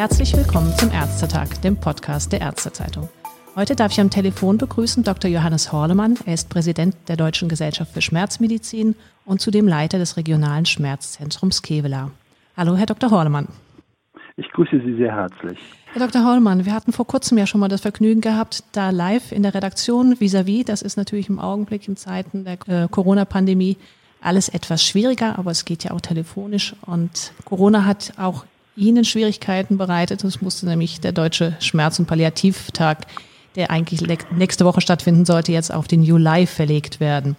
Herzlich willkommen zum Ärztetag, dem Podcast der Ärztezeitung. Heute darf ich am Telefon begrüßen Dr. Johannes Horlemann. Er ist Präsident der Deutschen Gesellschaft für Schmerzmedizin und zudem Leiter des regionalen Schmerzzentrums Kevela. Hallo, Herr Dr. Horlemann. Ich grüße Sie sehr herzlich. Herr Dr. Horlemann, wir hatten vor kurzem ja schon mal das Vergnügen gehabt, da live in der Redaktion vis-à-vis, -vis, das ist natürlich im Augenblick in Zeiten der äh, Corona-Pandemie alles etwas schwieriger, aber es geht ja auch telefonisch und Corona hat auch Ihnen Schwierigkeiten bereitet. Es musste nämlich der Deutsche Schmerz- und Palliativtag, der eigentlich nächste Woche stattfinden sollte, jetzt auf den Juli verlegt werden.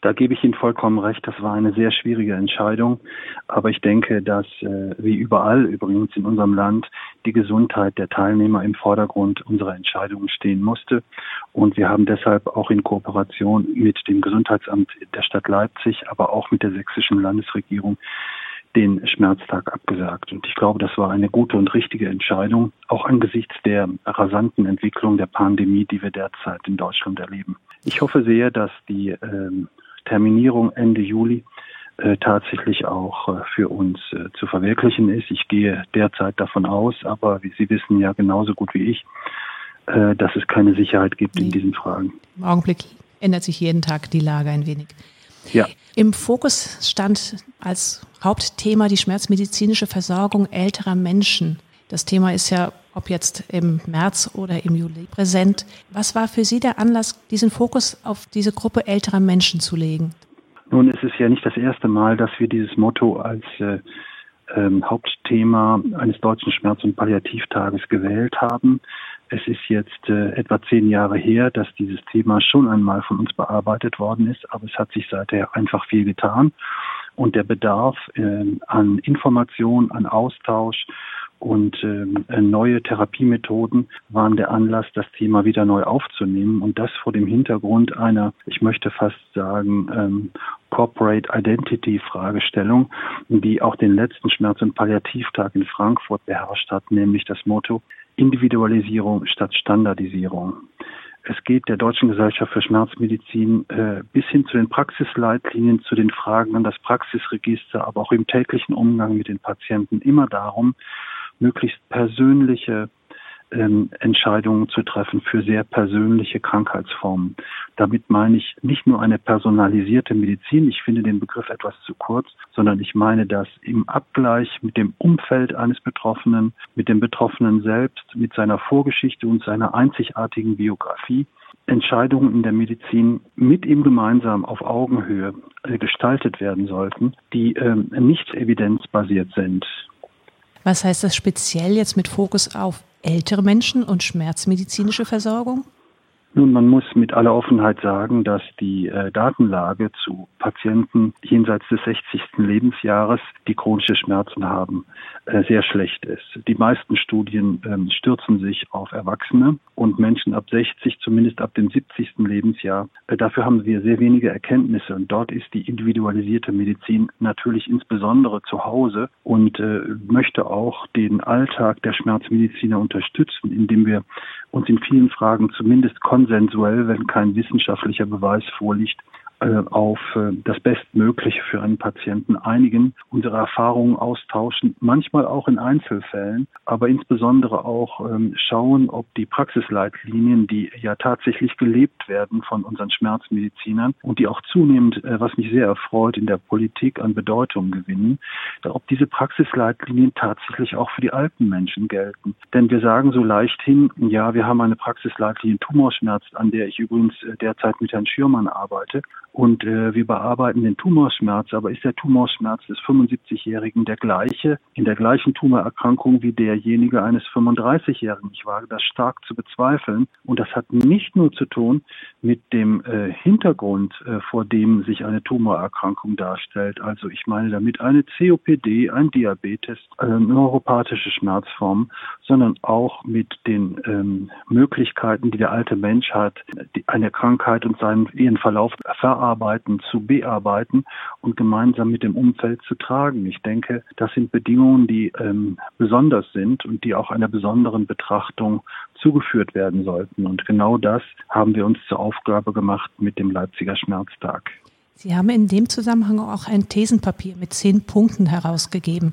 Da gebe ich Ihnen vollkommen recht. Das war eine sehr schwierige Entscheidung. Aber ich denke, dass äh, wie überall übrigens in unserem Land die Gesundheit der Teilnehmer im Vordergrund unserer Entscheidungen stehen musste. Und wir haben deshalb auch in Kooperation mit dem Gesundheitsamt der Stadt Leipzig, aber auch mit der sächsischen Landesregierung den Schmerztag abgesagt. Und ich glaube, das war eine gute und richtige Entscheidung, auch angesichts der rasanten Entwicklung der Pandemie, die wir derzeit in Deutschland erleben. Ich hoffe sehr, dass die ähm, Terminierung Ende Juli äh, tatsächlich auch äh, für uns äh, zu verwirklichen ist. Ich gehe derzeit davon aus, aber wie Sie wissen ja genauso gut wie ich, dass es keine Sicherheit gibt nee. in diesen Fragen. Im Augenblick ändert sich jeden Tag die Lage ein wenig. Ja. Im Fokus stand als Hauptthema die schmerzmedizinische Versorgung älterer Menschen. Das Thema ist ja, ob jetzt im März oder im Juli präsent. Was war für Sie der Anlass, diesen Fokus auf diese Gruppe älterer Menschen zu legen? Nun, es ist ja nicht das erste Mal, dass wir dieses Motto als äh, ähm, Hauptthema eines deutschen Schmerz- und Palliativtages gewählt haben. Es ist jetzt äh, etwa zehn Jahre her, dass dieses Thema schon einmal von uns bearbeitet worden ist, aber es hat sich seither einfach viel getan. Und der Bedarf äh, an Information, an Austausch und äh, neue Therapiemethoden waren der Anlass, das Thema wieder neu aufzunehmen und das vor dem Hintergrund einer, ich möchte fast sagen, ähm, Corporate Identity Fragestellung, die auch den letzten Schmerz- und Palliativtag in Frankfurt beherrscht hat, nämlich das Motto Individualisierung statt Standardisierung. Es geht der Deutschen Gesellschaft für Schmerzmedizin äh, bis hin zu den Praxisleitlinien, zu den Fragen an das Praxisregister, aber auch im täglichen Umgang mit den Patienten immer darum, möglichst persönliche ähm, Entscheidungen zu treffen für sehr persönliche Krankheitsformen. Damit meine ich nicht nur eine personalisierte Medizin, ich finde den Begriff etwas zu kurz, sondern ich meine das im Abgleich mit dem Umfeld eines Betroffenen, mit dem Betroffenen selbst, mit seiner Vorgeschichte und seiner einzigartigen Biografie. Entscheidungen in der Medizin mit ihm gemeinsam auf Augenhöhe äh, gestaltet werden sollten, die ähm, nicht evidenzbasiert sind. Was heißt das speziell jetzt mit Fokus auf ältere Menschen und schmerzmedizinische Versorgung? Nun, man muss mit aller Offenheit sagen, dass die äh, Datenlage zu Patienten jenseits des 60. Lebensjahres, die chronische Schmerzen haben, äh, sehr schlecht ist. Die meisten Studien ähm, stürzen sich auf Erwachsene und Menschen ab 60, zumindest ab dem 70. Lebensjahr. Äh, dafür haben wir sehr wenige Erkenntnisse und dort ist die individualisierte Medizin natürlich insbesondere zu Hause und äh, möchte auch den Alltag der Schmerzmediziner unterstützen, indem wir uns in vielen Fragen zumindest konsensuell, wenn kein wissenschaftlicher Beweis vorliegt, auf äh, das Bestmögliche für einen Patienten einigen, unsere Erfahrungen austauschen, manchmal auch in Einzelfällen, aber insbesondere auch ähm, schauen, ob die Praxisleitlinien, die ja tatsächlich gelebt werden von unseren Schmerzmedizinern und die auch zunehmend, äh, was mich sehr erfreut, in der Politik an Bedeutung gewinnen, ob diese Praxisleitlinien tatsächlich auch für die alten Menschen gelten. Denn wir sagen so leichthin, ja, wir haben eine Praxisleitlinie Tumorschmerz, an der ich übrigens derzeit mit Herrn Schürmann arbeite. Und äh, wir bearbeiten den Tumorschmerz. Aber ist der Tumorschmerz des 75-Jährigen der gleiche, in der gleichen Tumorerkrankung wie derjenige eines 35-Jährigen? Ich wage das stark zu bezweifeln. Und das hat nicht nur zu tun mit dem äh, Hintergrund, äh, vor dem sich eine Tumorerkrankung darstellt. Also ich meine damit eine COPD, ein Diabetes, äh, neuropathische Schmerzformen, sondern auch mit den ähm, Möglichkeiten, die der alte Mensch hat, die, eine Krankheit und seinen ihren Verlauf erarbeiten, zu bearbeiten und gemeinsam mit dem Umfeld zu tragen. Ich denke, das sind Bedingungen, die ähm, besonders sind und die auch einer besonderen Betrachtung zugeführt werden sollten. Und genau das haben wir uns zur Aufgabe gemacht mit dem Leipziger Schmerztag. Sie haben in dem Zusammenhang auch ein Thesenpapier mit zehn Punkten herausgegeben.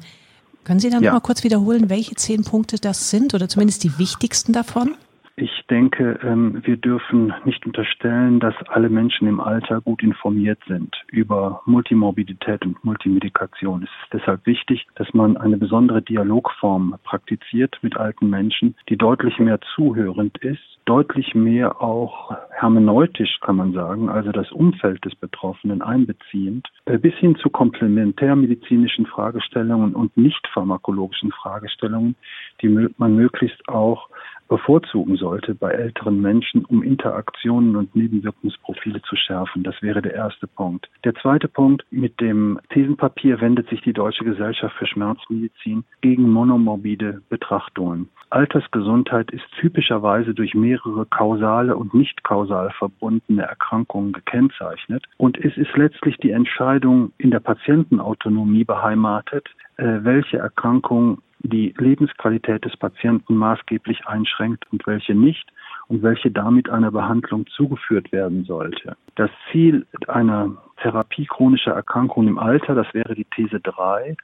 Können Sie dann ja. noch mal kurz wiederholen, welche zehn Punkte das sind oder zumindest die wichtigsten davon? Ich denke, ähm, wir dürfen nicht unterstellen, dass alle Menschen im Alter gut informiert sind über Multimorbidität und Multimedikation. Es ist deshalb wichtig, dass man eine besondere Dialogform praktiziert mit alten Menschen, die deutlich mehr zuhörend ist, deutlich mehr auch hermeneutisch kann man sagen, also das Umfeld des Betroffenen einbeziehend, äh, bis hin zu komplementärmedizinischen Fragestellungen und nicht pharmakologischen Fragestellungen, die man möglichst auch bevorzugen sollte bei älteren Menschen, um Interaktionen und Nebenwirkungsprofile zu schärfen. Das wäre der erste Punkt. Der zweite Punkt, mit dem Thesenpapier wendet sich die Deutsche Gesellschaft für Schmerzmedizin gegen monomorbide Betrachtungen. Altersgesundheit ist typischerweise durch mehrere kausale und nicht kausal verbundene Erkrankungen gekennzeichnet und es ist letztlich die Entscheidung in der Patientenautonomie beheimatet, äh, welche Erkrankung die Lebensqualität des Patienten maßgeblich einschränkt und welche nicht und welche damit einer Behandlung zugeführt werden sollte. Das Ziel einer Therapie chronischer Erkrankungen im Alter, das wäre die These 3,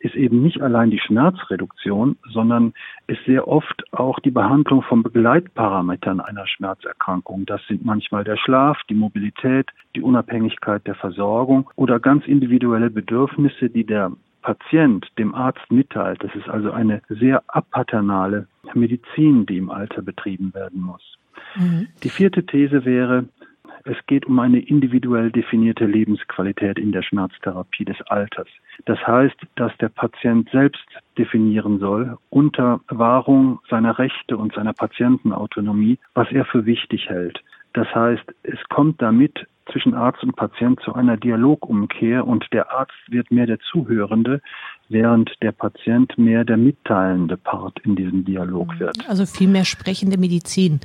ist eben nicht allein die Schmerzreduktion, sondern ist sehr oft auch die Behandlung von Begleitparametern einer Schmerzerkrankung. Das sind manchmal der Schlaf, die Mobilität, die Unabhängigkeit der Versorgung oder ganz individuelle Bedürfnisse, die der Patient dem Arzt mitteilt. Das ist also eine sehr abpaternale Medizin, die im Alter betrieben werden muss. Mhm. Die vierte These wäre, es geht um eine individuell definierte Lebensqualität in der Schmerztherapie des Alters. Das heißt, dass der Patient selbst definieren soll, unter Wahrung seiner Rechte und seiner Patientenautonomie, was er für wichtig hält. Das heißt, es kommt damit zwischen Arzt und Patient zu einer Dialogumkehr und der Arzt wird mehr der Zuhörende, während der Patient mehr der mitteilende Part in diesem Dialog wird. Also viel mehr sprechende Medizin.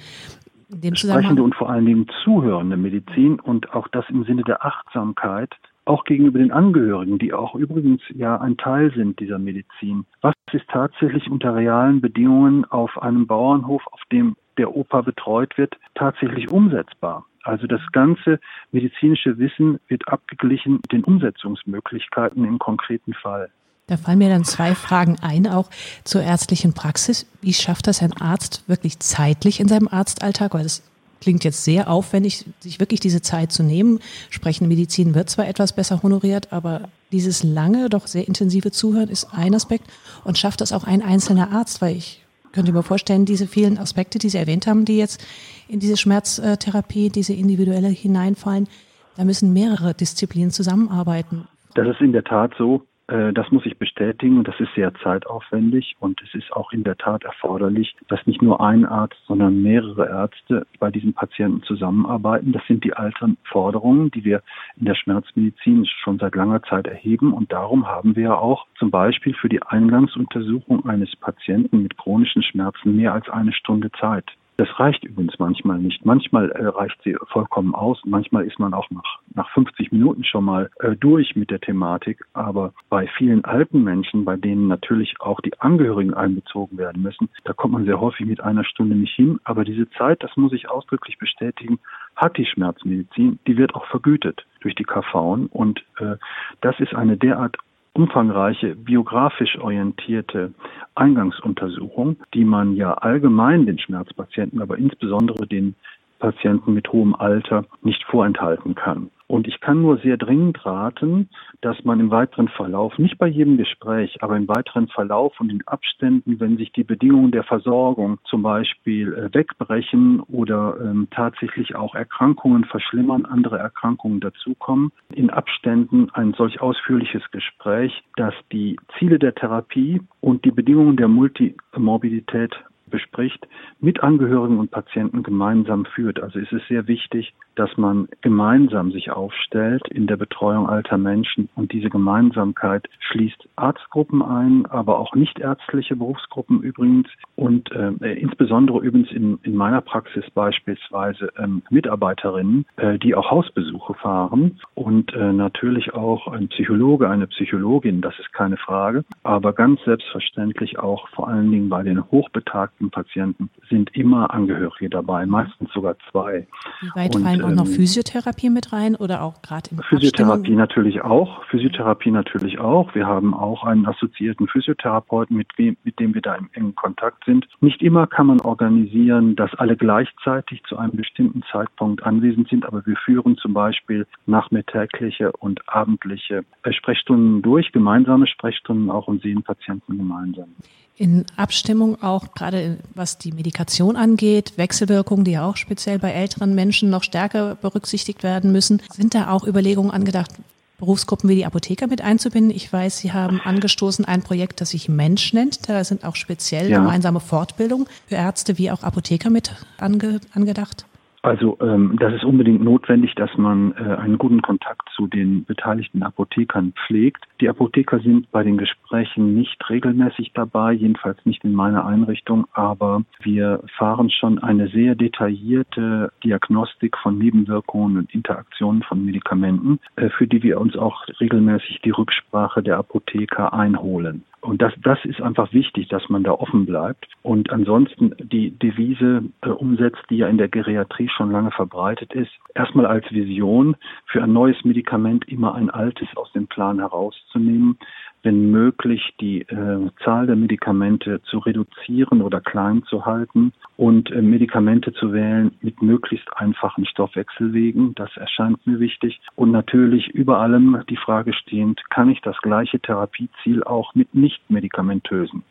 sprechende und vor allen Dingen zuhörende Medizin und auch das im Sinne der Achtsamkeit, auch gegenüber den Angehörigen, die auch übrigens ja ein Teil sind dieser Medizin. Was ist tatsächlich unter realen Bedingungen auf einem Bauernhof, auf dem der Opa betreut wird, tatsächlich umsetzbar? Also das ganze medizinische Wissen wird abgeglichen mit den Umsetzungsmöglichkeiten im konkreten Fall. Da fallen mir dann zwei Fragen ein, auch zur ärztlichen Praxis. Wie schafft das ein Arzt wirklich zeitlich in seinem Arztalltag? Weil das klingt jetzt sehr aufwendig, sich wirklich diese Zeit zu nehmen. Sprechende Medizin wird zwar etwas besser honoriert, aber dieses lange, doch sehr intensive Zuhören ist ein Aspekt. Und schafft das auch ein einzelner Arzt? Weil ich könnte mir vorstellen, diese vielen Aspekte, die Sie erwähnt haben, die jetzt in diese Schmerztherapie, diese individuelle hineinfallen, da müssen mehrere Disziplinen zusammenarbeiten. Das ist in der Tat so. Äh, das muss ich bestätigen das ist sehr zeitaufwendig und es ist auch in der Tat erforderlich, dass nicht nur ein Arzt, sondern mehrere Ärzte bei diesen Patienten zusammenarbeiten. Das sind die alten Forderungen, die wir in der Schmerzmedizin schon seit langer Zeit erheben und darum haben wir auch zum Beispiel für die Eingangsuntersuchung eines Patienten mit chronischen Schmerzen mehr als eine Stunde Zeit. Das reicht übrigens manchmal nicht. Manchmal äh, reicht sie vollkommen aus. Manchmal ist man auch nach, nach 50 Minuten schon mal äh, durch mit der Thematik. Aber bei vielen alten Menschen, bei denen natürlich auch die Angehörigen einbezogen werden müssen, da kommt man sehr häufig mit einer Stunde nicht hin. Aber diese Zeit, das muss ich ausdrücklich bestätigen, hat die Schmerzmedizin. Die wird auch vergütet durch die KV. Und äh, das ist eine derart umfangreiche biografisch orientierte Eingangsuntersuchung, die man ja allgemein den Schmerzpatienten, aber insbesondere den Patienten mit hohem Alter nicht vorenthalten kann. Und ich kann nur sehr dringend raten, dass man im weiteren Verlauf, nicht bei jedem Gespräch, aber im weiteren Verlauf und in Abständen, wenn sich die Bedingungen der Versorgung zum Beispiel äh, wegbrechen oder ähm, tatsächlich auch Erkrankungen verschlimmern, andere Erkrankungen dazukommen, in Abständen ein solch ausführliches Gespräch, dass die Ziele der Therapie und die Bedingungen der Multimorbidität bespricht, mit Angehörigen und Patienten gemeinsam führt. Also ist es sehr wichtig, dass man gemeinsam sich aufstellt in der Betreuung alter Menschen. Und diese Gemeinsamkeit schließt Arztgruppen ein, aber auch nichtärztliche Berufsgruppen übrigens. Und äh, insbesondere übrigens in, in meiner Praxis beispielsweise ähm, Mitarbeiterinnen, äh, die auch Hausbesuche fahren. Und äh, natürlich auch ein Psychologe, eine Psychologin, das ist keine Frage, aber ganz selbstverständlich auch vor allen Dingen bei den hochbetagten Patienten sind immer Angehörige dabei, meistens sogar zwei. Wie weit und, fallen auch noch ähm, Physiotherapie mit rein oder auch gerade in Physiotherapie Abstimmung? natürlich auch, Physiotherapie natürlich auch. Wir haben auch einen assoziierten Physiotherapeuten, mit, mit dem wir da im engen Kontakt sind. Nicht immer kann man organisieren, dass alle gleichzeitig zu einem bestimmten Zeitpunkt anwesend sind, aber wir führen zum Beispiel nachmittägliche und abendliche Sprechstunden durch, gemeinsame Sprechstunden auch und sehen Patienten gemeinsam. In Abstimmung auch gerade was die Medikation angeht, Wechselwirkungen, die ja auch speziell bei älteren Menschen noch stärker berücksichtigt werden müssen. Sind da auch Überlegungen angedacht, Berufsgruppen wie die Apotheker mit einzubinden? Ich weiß, Sie haben angestoßen ein Projekt, das sich Mensch nennt. Da sind auch speziell ja. gemeinsame Fortbildungen für Ärzte wie auch Apotheker mit ange angedacht. Also ähm, das ist unbedingt notwendig, dass man äh, einen guten Kontakt zu den beteiligten Apothekern pflegt. Die Apotheker sind bei den Gesprächen nicht regelmäßig dabei, jedenfalls nicht in meiner Einrichtung, aber wir fahren schon eine sehr detaillierte Diagnostik von Nebenwirkungen und Interaktionen von Medikamenten, äh, für die wir uns auch regelmäßig die Rücksprache der Apotheker einholen. Und das, das ist einfach wichtig, dass man da offen bleibt und ansonsten die Devise äh, umsetzt, die ja in der Geriatrie schon lange verbreitet ist. Erstmal als Vision für ein neues Medikament immer ein altes aus dem Plan herauszunehmen, wenn möglich die äh, Zahl der Medikamente zu reduzieren oder klein zu halten und äh, Medikamente zu wählen mit möglichst einfachen Stoffwechselwegen. Das erscheint mir wichtig. Und natürlich über allem die Frage stehend, kann ich das gleiche Therapieziel auch mit nicht medikamentösen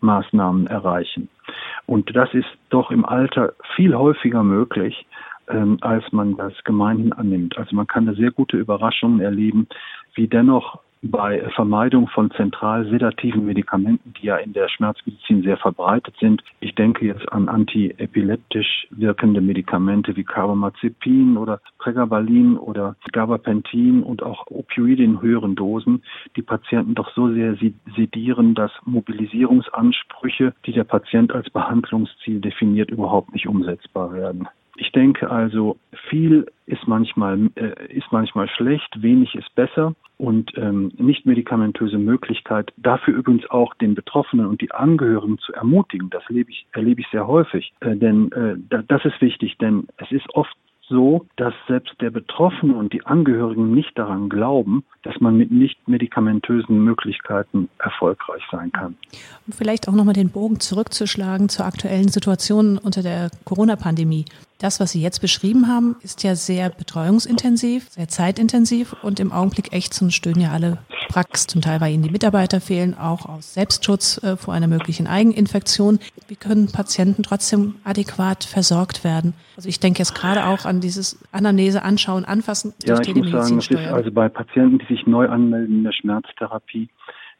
Maßnahmen erreichen? Und das ist doch im Alter viel häufiger möglich, ähm, als man das gemeinhin annimmt. Also man kann da sehr gute Überraschungen erleben, wie dennoch bei Vermeidung von zentral sedativen Medikamenten, die ja in der Schmerzmedizin sehr verbreitet sind. Ich denke jetzt an antiepileptisch wirkende Medikamente wie Carbamazepin oder Pregabalin oder Gabapentin und auch Opioide in höheren Dosen, die Patienten doch so sehr sedieren, dass Mobilisierungsansprüche, die der Patient als Behandlungsziel definiert, überhaupt nicht umsetzbar werden. Ich denke also, viel ist manchmal, äh, ist manchmal schlecht, wenig ist besser und ähm, nicht medikamentöse Möglichkeit, dafür übrigens auch den Betroffenen und die Angehörigen zu ermutigen. Das erlebe ich, erlebe ich sehr häufig. Äh, denn äh, das ist wichtig, denn es ist oft so, dass selbst der Betroffene und die Angehörigen nicht daran glauben, dass man mit nicht medikamentösen Möglichkeiten erfolgreich sein kann. Um vielleicht auch nochmal den Bogen zurückzuschlagen zur aktuellen Situation unter der Corona-Pandemie. Das, was Sie jetzt beschrieben haben, ist ja sehr betreuungsintensiv, sehr zeitintensiv und im Augenblick echt so stöhnen ja alle Praxis, zum Teil, weil ihnen die Mitarbeiter fehlen, auch aus Selbstschutz äh, vor einer möglichen Eigeninfektion. Wie können Patienten trotzdem adäquat versorgt werden? Also ich denke jetzt gerade auch an dieses Anamnese anschauen, anfassen ja, ich muss sagen, es ist also bei Patienten, die sich neu anmelden in der Schmerztherapie,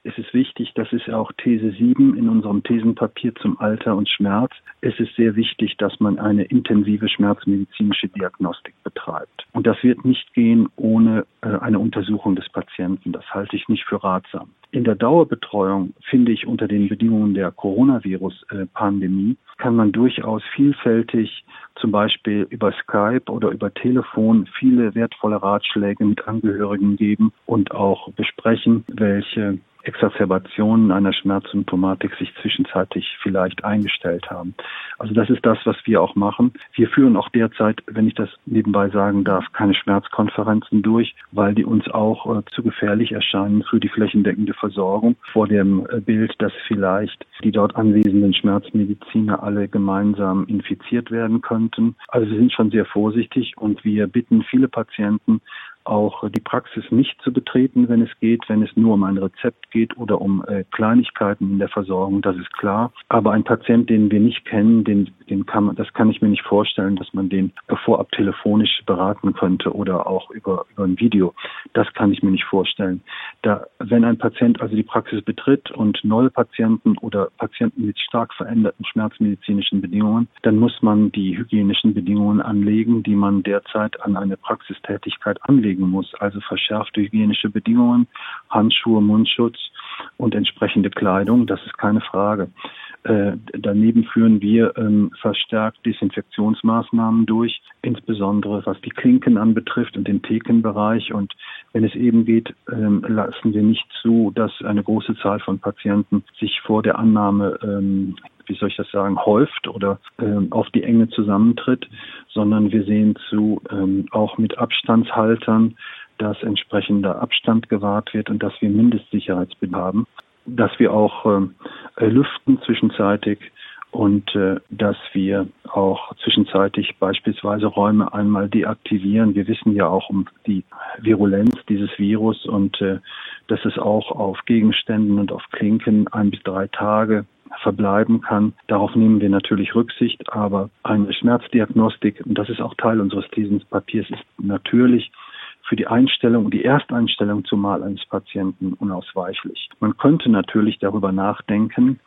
es ist wichtig, das ist auch These 7 in unserem Thesenpapier zum Alter und Schmerz. Es ist sehr wichtig, dass man eine intensive schmerzmedizinische Diagnostik betreibt. Und das wird nicht gehen ohne äh, eine Untersuchung des Patienten. Das halte ich nicht für ratsam. In der Dauerbetreuung finde ich unter den Bedingungen der Coronavirus-Pandemie kann man durchaus vielfältig zum Beispiel über Skype oder über Telefon viele wertvolle Ratschläge mit Angehörigen geben und auch besprechen, welche Exacerbationen einer Schmerzsymptomatik sich zwischenzeitlich vielleicht eingestellt haben. Also das ist das, was wir auch machen. Wir führen auch derzeit, wenn ich das nebenbei sagen darf, keine Schmerzkonferenzen durch, weil die uns auch äh, zu gefährlich erscheinen für die flächendeckende Versorgung vor dem äh, Bild, dass vielleicht die dort anwesenden Schmerzmediziner alle gemeinsam infiziert werden könnten. Also wir sind schon sehr vorsichtig und wir bitten viele Patienten, auch die Praxis nicht zu betreten, wenn es geht, wenn es nur um ein Rezept geht oder um äh, Kleinigkeiten in der Versorgung, das ist klar. Aber ein Patient, den wir nicht kennen, den, den kann man, das kann ich mir nicht vorstellen, dass man den vorab telefonisch beraten könnte oder auch über, über ein Video. Das kann ich mir nicht vorstellen. Da, wenn ein Patient also die Praxis betritt und neue Patienten oder Patienten mit stark veränderten schmerzmedizinischen Bedingungen, dann muss man die hygienischen Bedingungen anlegen, die man derzeit an eine Praxistätigkeit anlegen muss. Also verschärfte hygienische Bedingungen, Handschuhe, Mundschutz und entsprechende Kleidung, das ist keine Frage. Äh, daneben führen wir ähm, verstärkt Desinfektionsmaßnahmen durch, insbesondere was die Klinken anbetrifft und den Thekenbereich. Und wenn es eben geht, ähm, lassen wir nicht zu, dass eine große Zahl von Patienten sich vor der Annahme ähm, wie soll ich das sagen, häuft oder ähm, auf die Enge zusammentritt, sondern wir sehen zu, ähm, auch mit Abstandshaltern, dass entsprechender Abstand gewahrt wird und dass wir Mindestsicherheitsbedarf haben dass wir auch äh, lüften zwischenzeitig und äh, dass wir auch zwischenzeitig beispielsweise Räume einmal deaktivieren. Wir wissen ja auch um die Virulenz dieses Virus und äh, dass es auch auf Gegenständen und auf Klinken ein bis drei Tage verbleiben kann. Darauf nehmen wir natürlich Rücksicht, aber eine Schmerzdiagnostik, und das ist auch Teil unseres Thesenpapiers, ist natürlich für die Einstellung die Ersteinstellung zumal eines Patienten unausweichlich. Man könnte natürlich darüber nachdenken,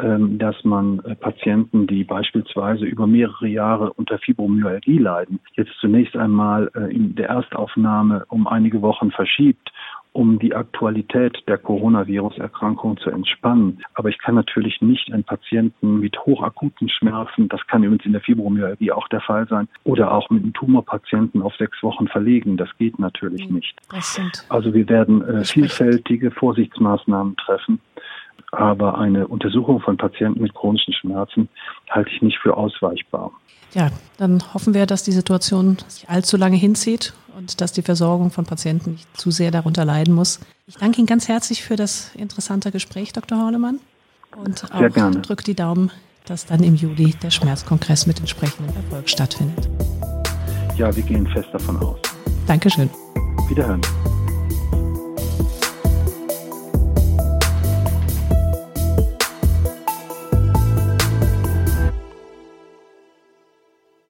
ähm, dass man äh, Patienten, die beispielsweise über mehrere Jahre unter Fibromyalgie leiden, jetzt zunächst einmal äh, in der Erstaufnahme um einige Wochen verschiebt um die Aktualität der Coronavirus-Erkrankung zu entspannen. Aber ich kann natürlich nicht einen Patienten mit hochakuten Schmerzen, das kann übrigens in der Fibromyalgie auch der Fall sein, oder auch mit einem Tumorpatienten auf sechs Wochen verlegen. Das geht natürlich nicht. Also wir werden äh, vielfältige Vorsichtsmaßnahmen treffen. Aber eine Untersuchung von Patienten mit chronischen Schmerzen halte ich nicht für ausweichbar. Ja, dann hoffen wir, dass die Situation sich allzu lange hinzieht und dass die Versorgung von Patienten nicht zu sehr darunter leiden muss. Ich danke Ihnen ganz herzlich für das interessante Gespräch, Dr. Horlemann. Und auch drückt die Daumen, dass dann im Juli der Schmerzkongress mit entsprechendem Erfolg stattfindet. Ja, wir gehen fest davon aus. Dankeschön. Wiederhören.